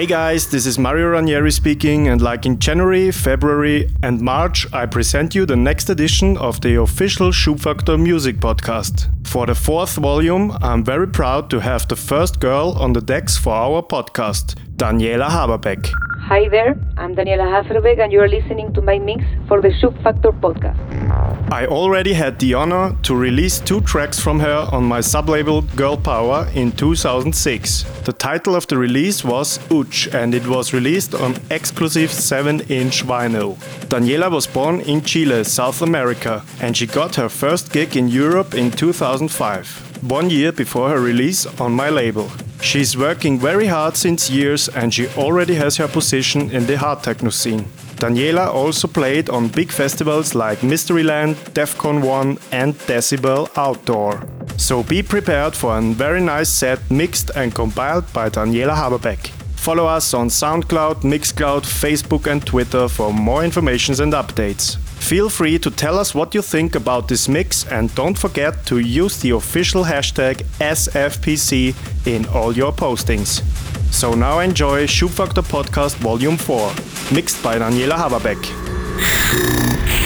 Hey guys, this is Mario Ranieri speaking, and like in January, February, and March, I present you the next edition of the official Schubfaktor music podcast. For the fourth volume, I'm very proud to have the first girl on the decks for our podcast, Daniela Haverbeck. Hi there, I'm Daniela Haverbeck, and you are listening to my mix for the Schubfaktor podcast. I already had the honor to release two tracks from her on my sublabel Girl Power in 2006. The title of the release was Uch, and it was released on exclusive 7 inch vinyl. Daniela was born in Chile, South America, and she got her first gig in Europe in 2005, one year before her release on my label. She's working very hard since years and she already has her position in the hard techno scene. Daniela also played on big festivals like Mysteryland, Defqon.1 and Decibel Outdoor. So be prepared for a very nice set mixed and compiled by Daniela Haverbeck. Follow us on SoundCloud, Mixcloud, Facebook and Twitter for more information and updates. Feel free to tell us what you think about this mix and don't forget to use the official hashtag SFPC in all your postings. So now enjoy Schubfaktor Podcast Volume 4, mixed by Daniela Haverbeck.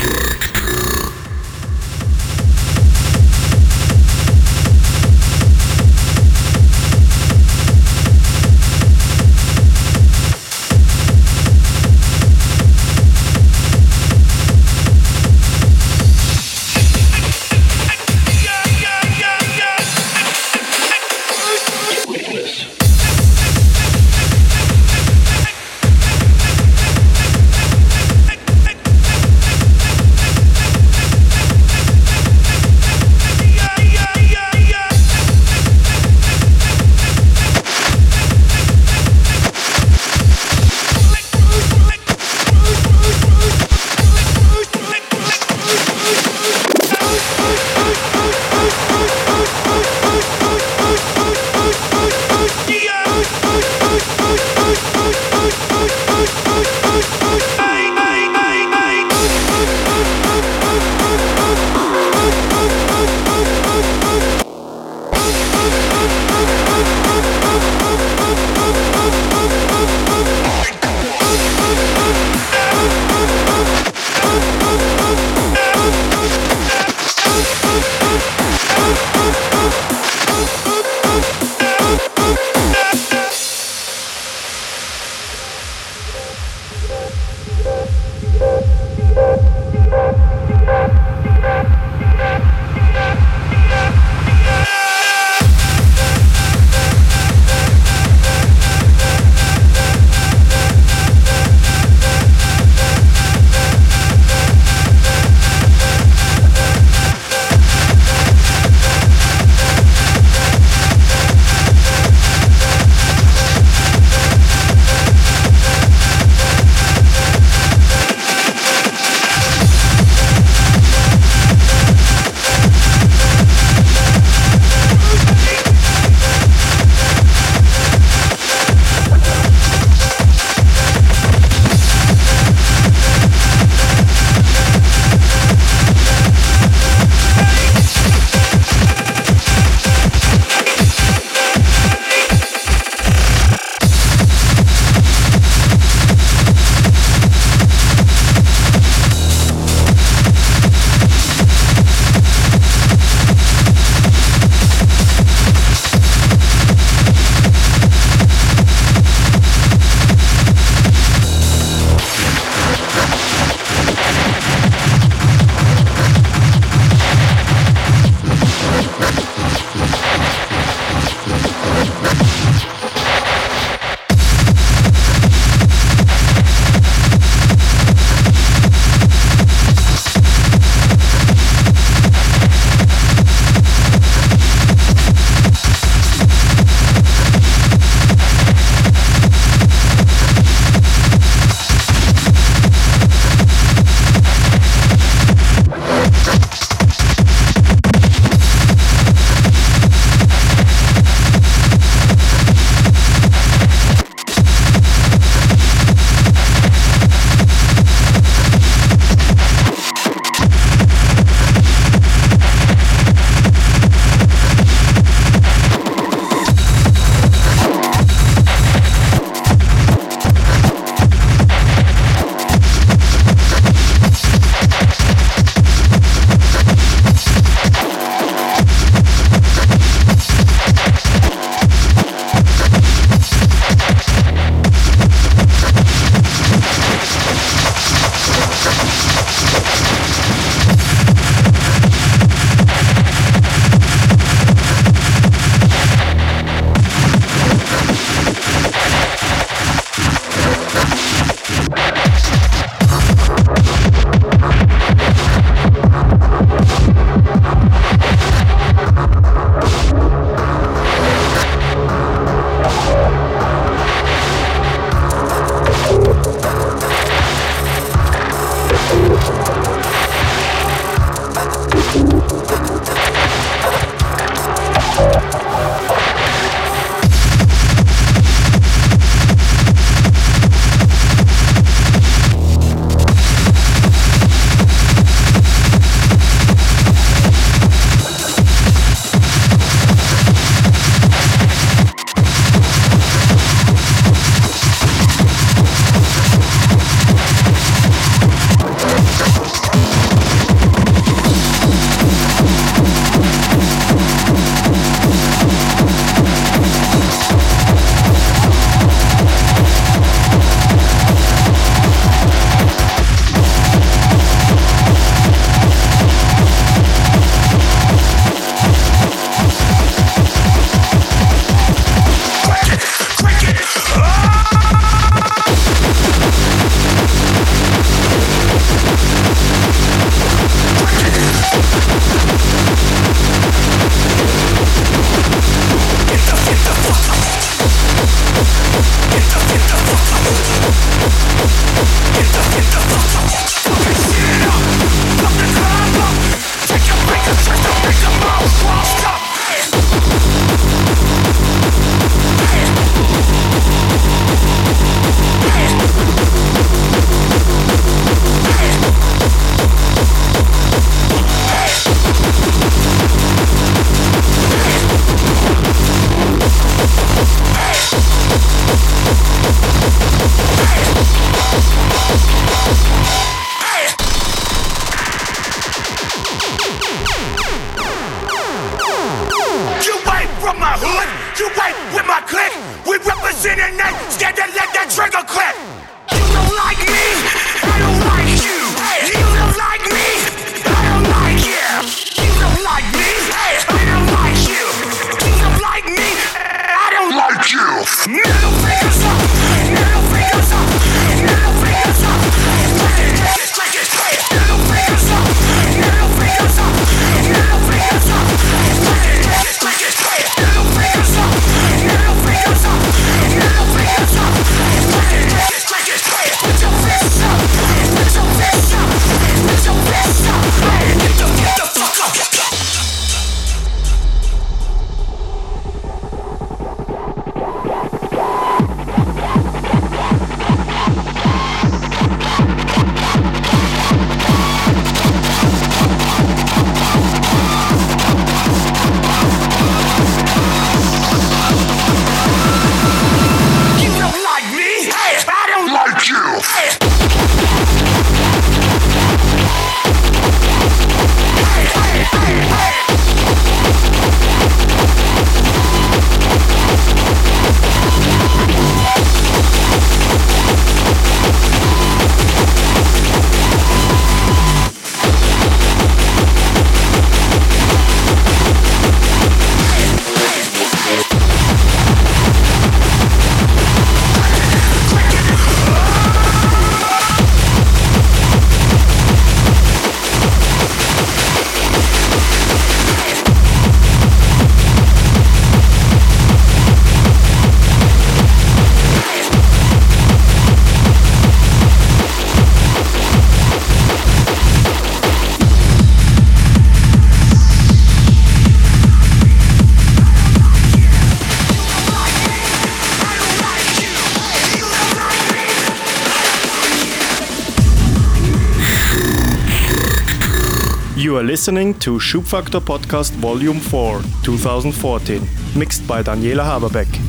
Listening to Schubfaktor Podcast Volume 4, 2014, mixed by Daniela Haverbeck.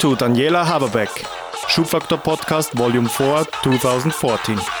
To Daniela Haberbeck, Schubfaktor Podcast Volume 4, 2014.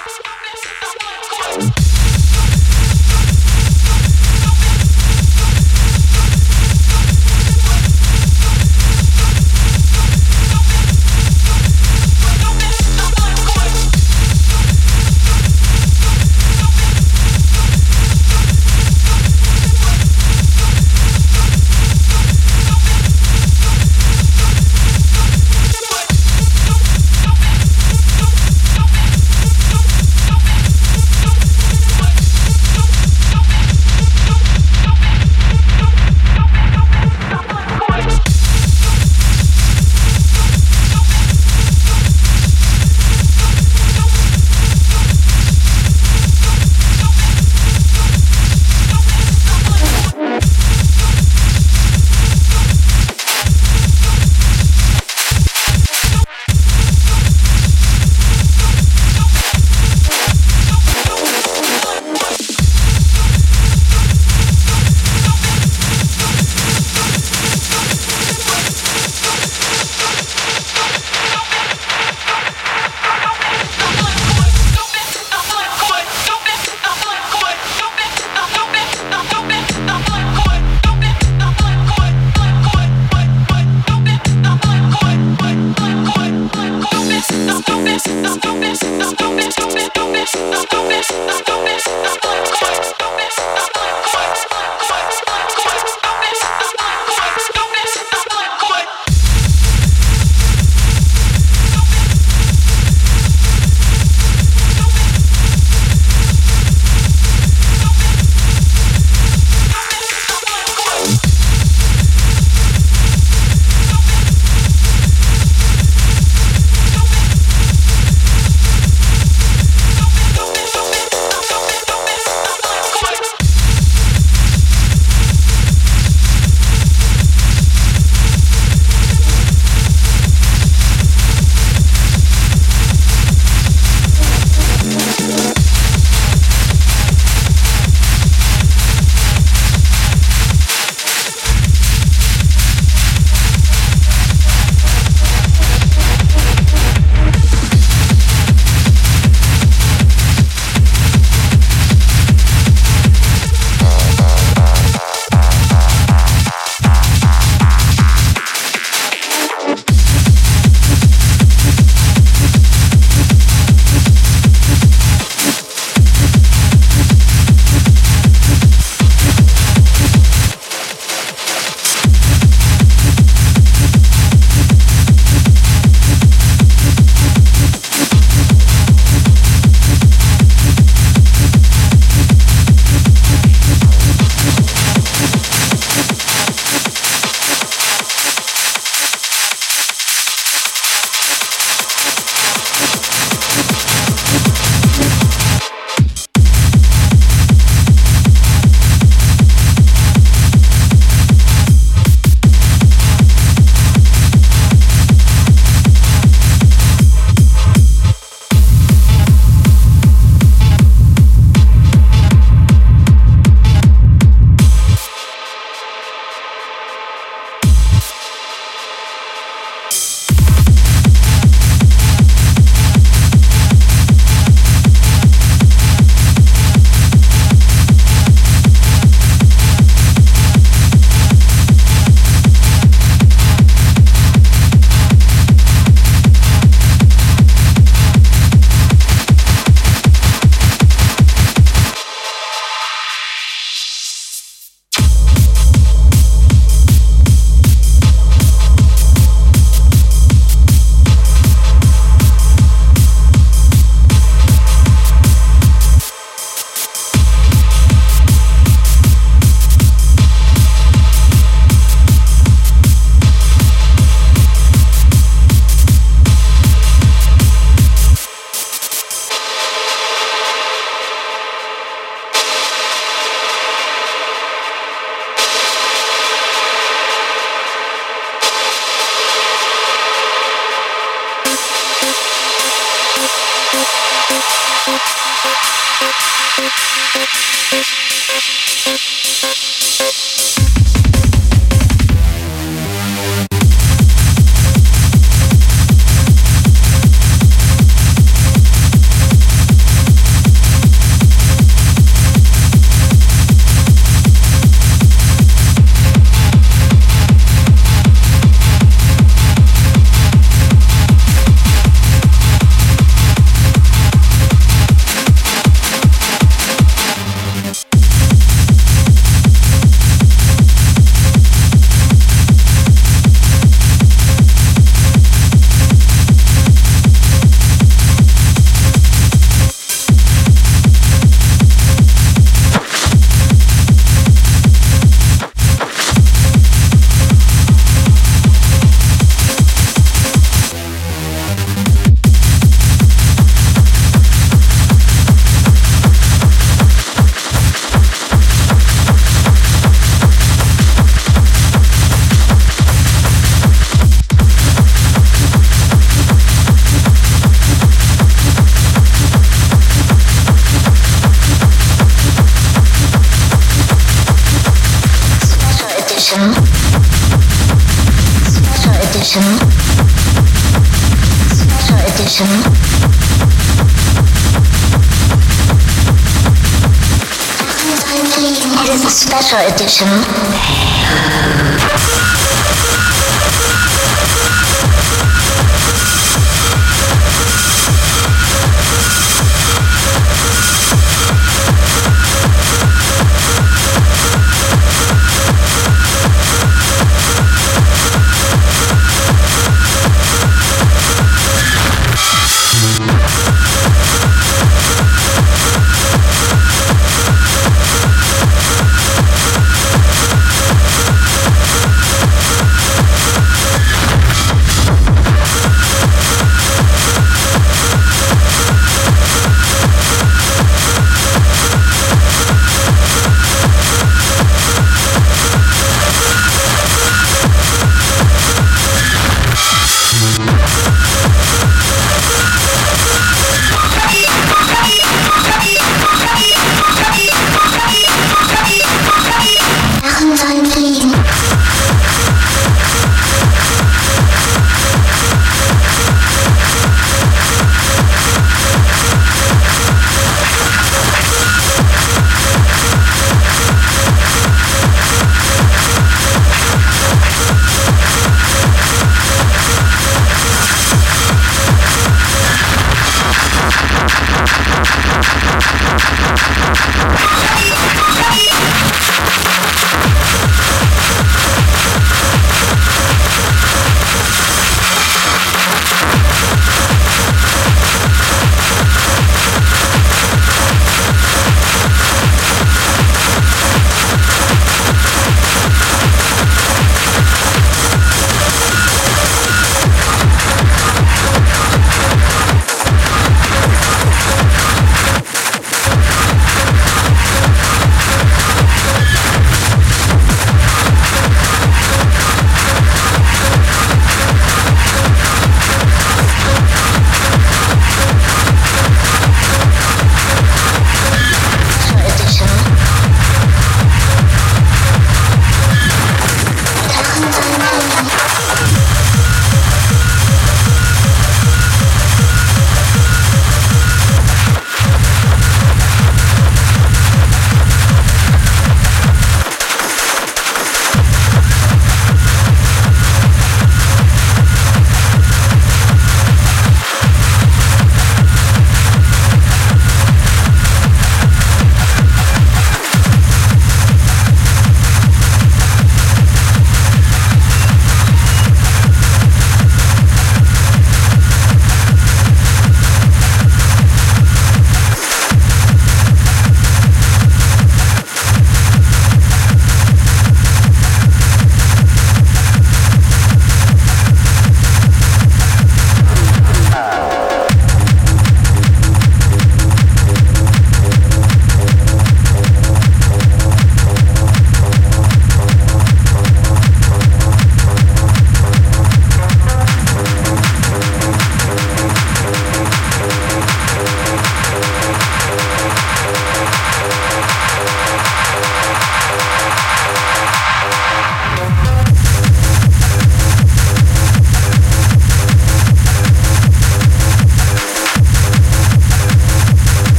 Special edition.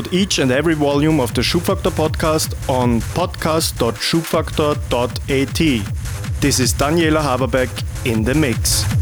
Download each and every volume of the Schubfaktor podcast on podcast.schubfaktor.at. This is Daniela Haverbeck in the mix.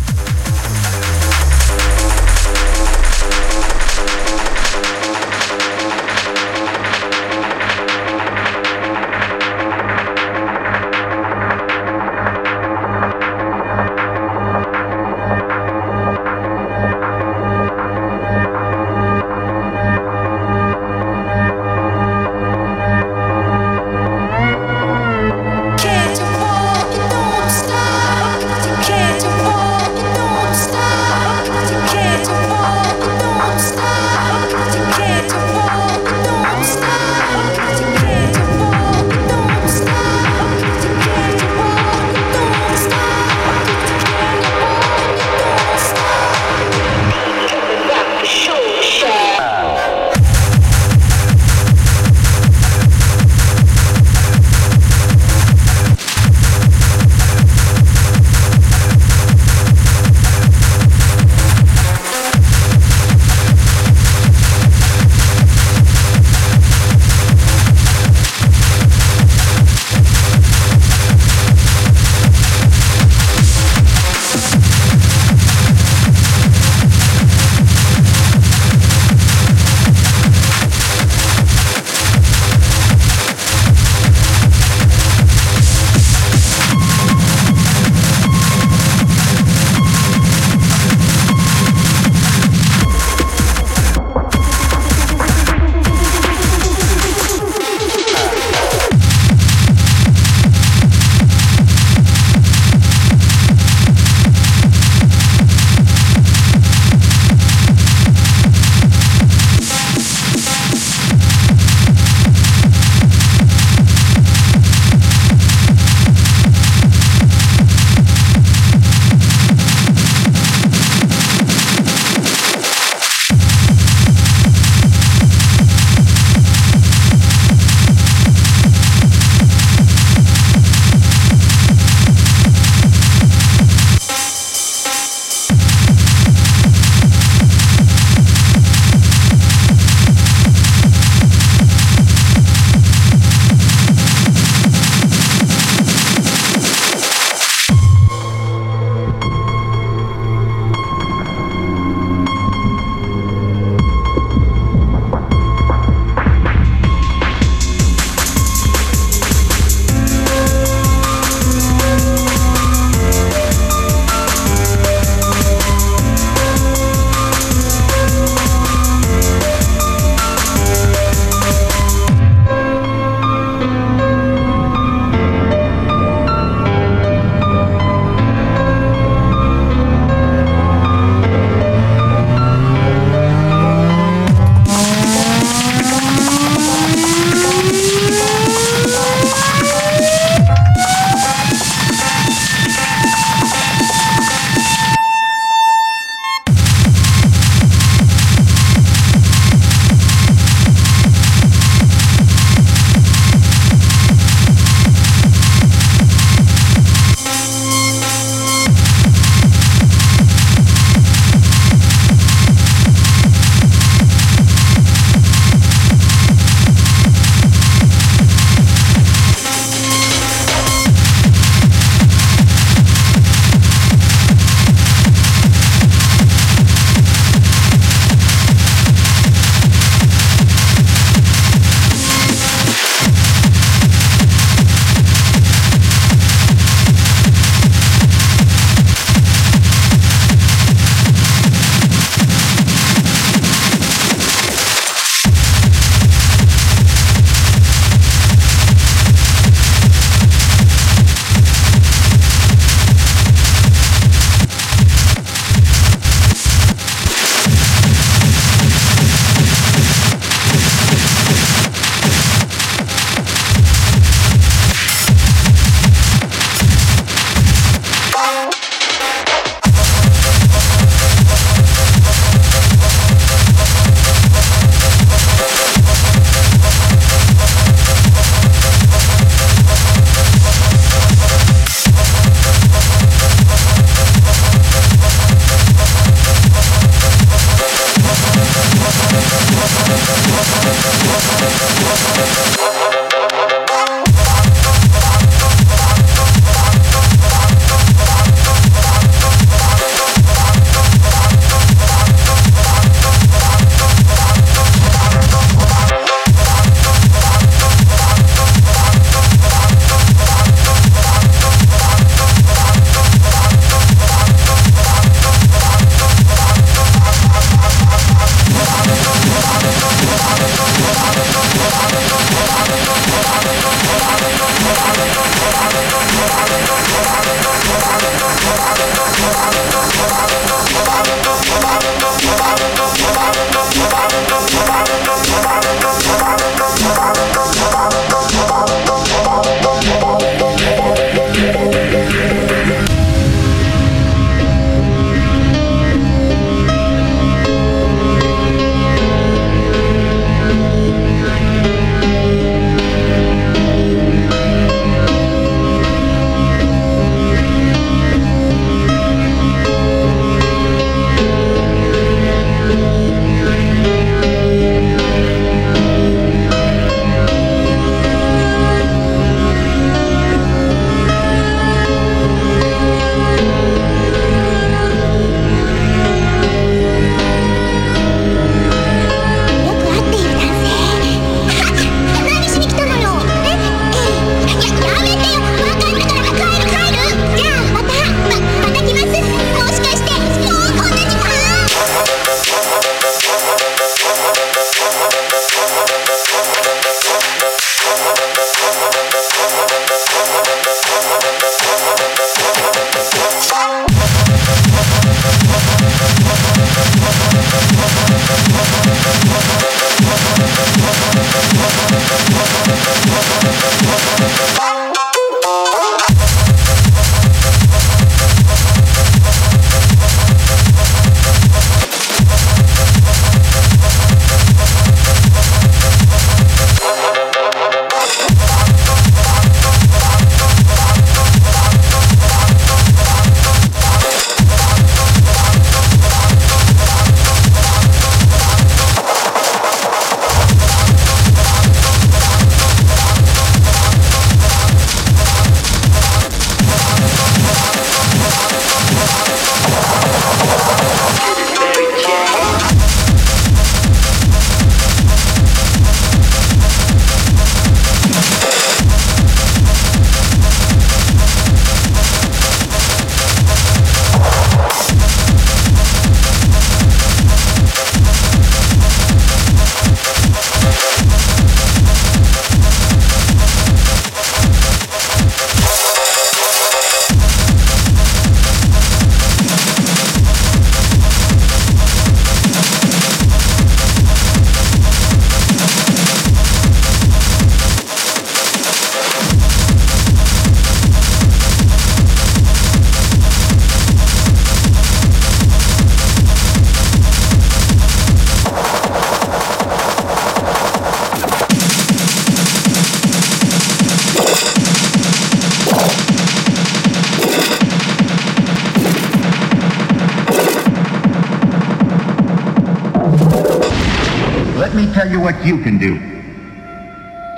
What you can do.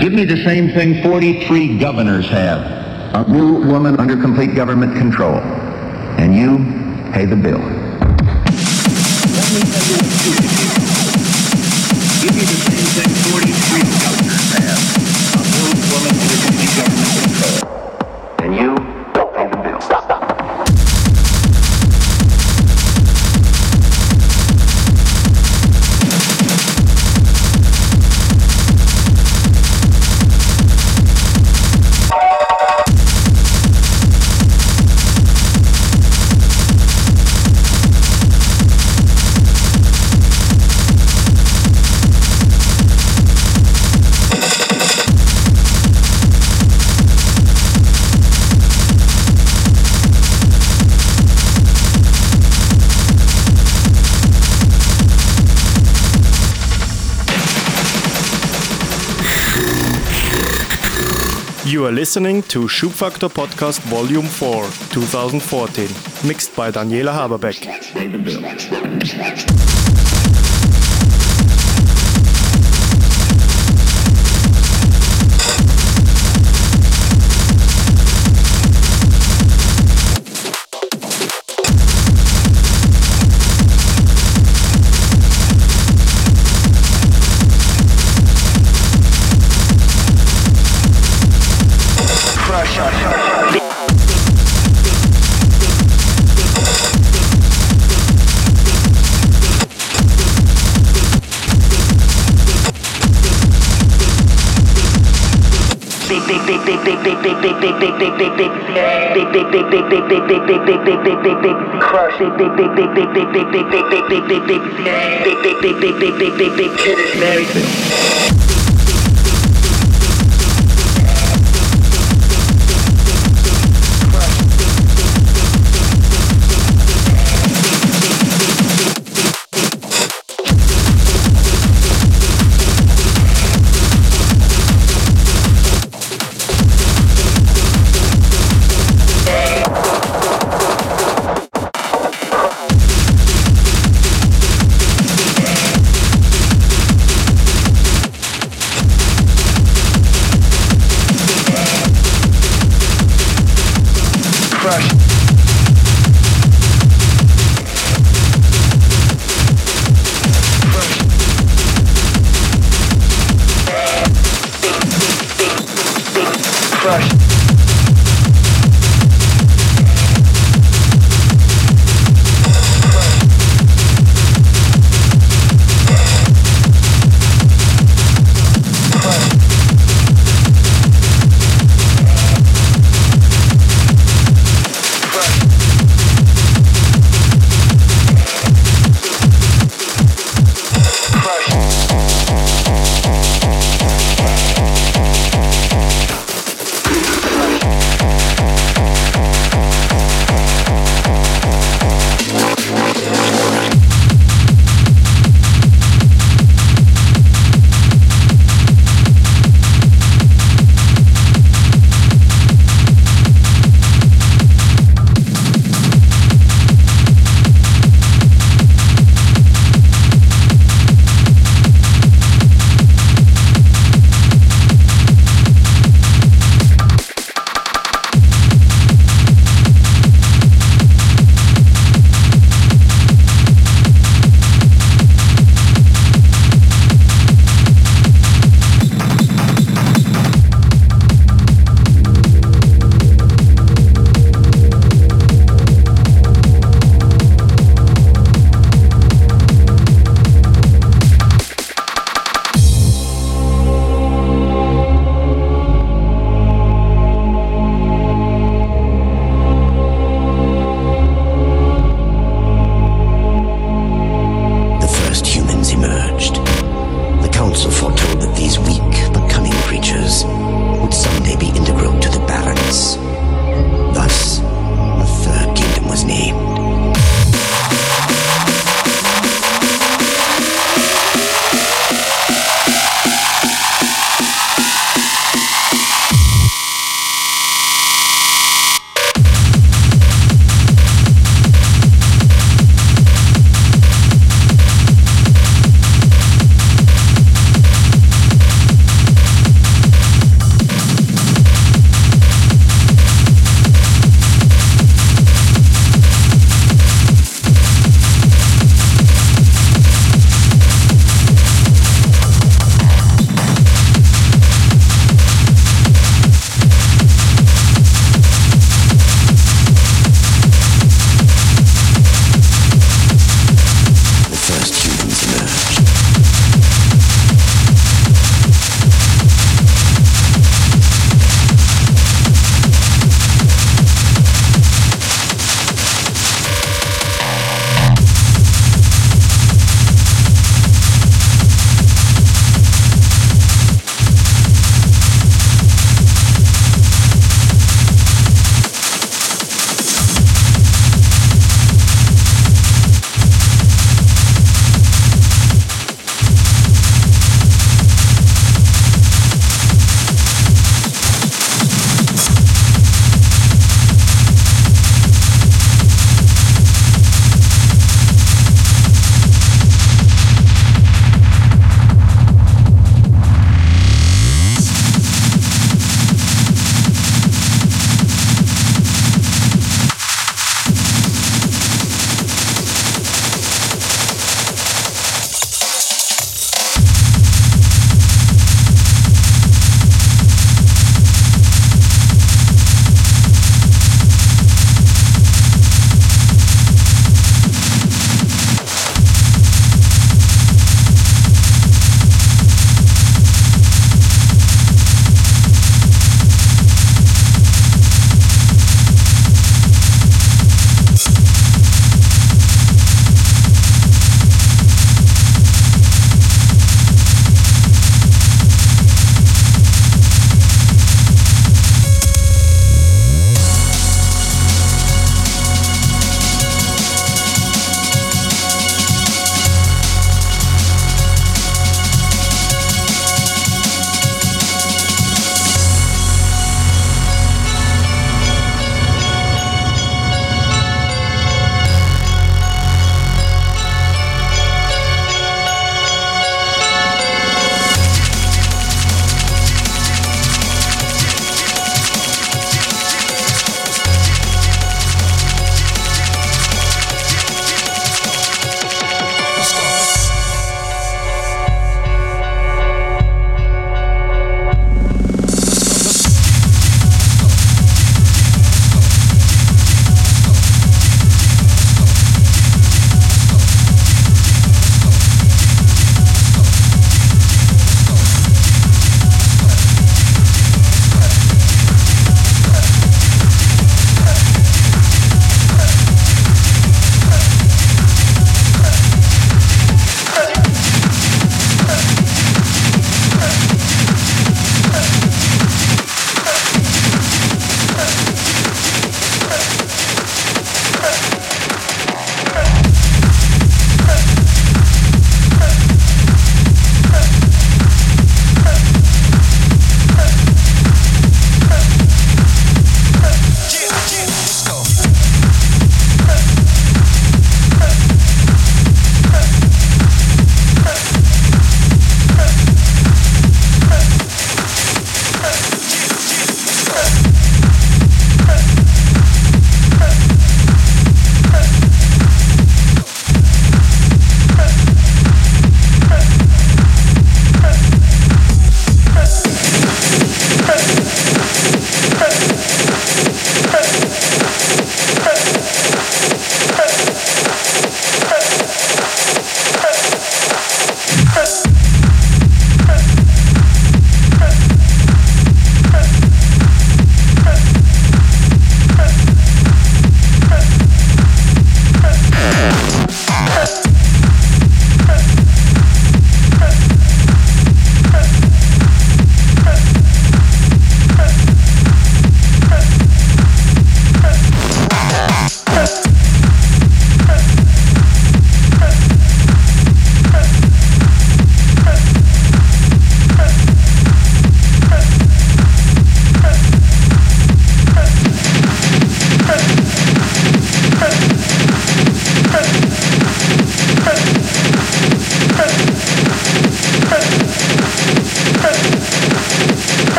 Give me the same thing 43 governors have. A blue woman under complete government control. And you pay the bill. Listening to Schubfaktor Podcast Volume 4, 2014, mixed by Daniela Haverbeck. big big big big big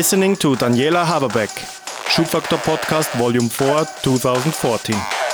listening to Daniela Haberbeck, Schubfaktor Podcast Volume 4, 2014.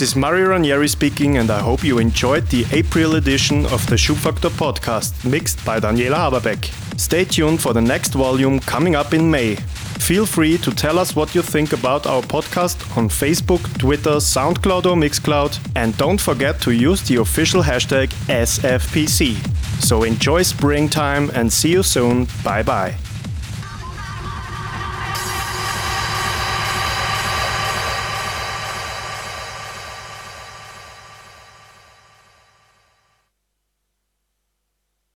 This is Mario Ranieri speaking, and I hope you enjoyed the April edition of the Schubfaktor podcast, mixed by Daniela Haverbeck. Stay tuned for the next volume coming up in May. Feel free to tell us what you think about our podcast on Facebook, Twitter, SoundCloud, or Mixcloud, and don't forget to use the official hashtag SFPC. So enjoy springtime and see you soon. Bye bye.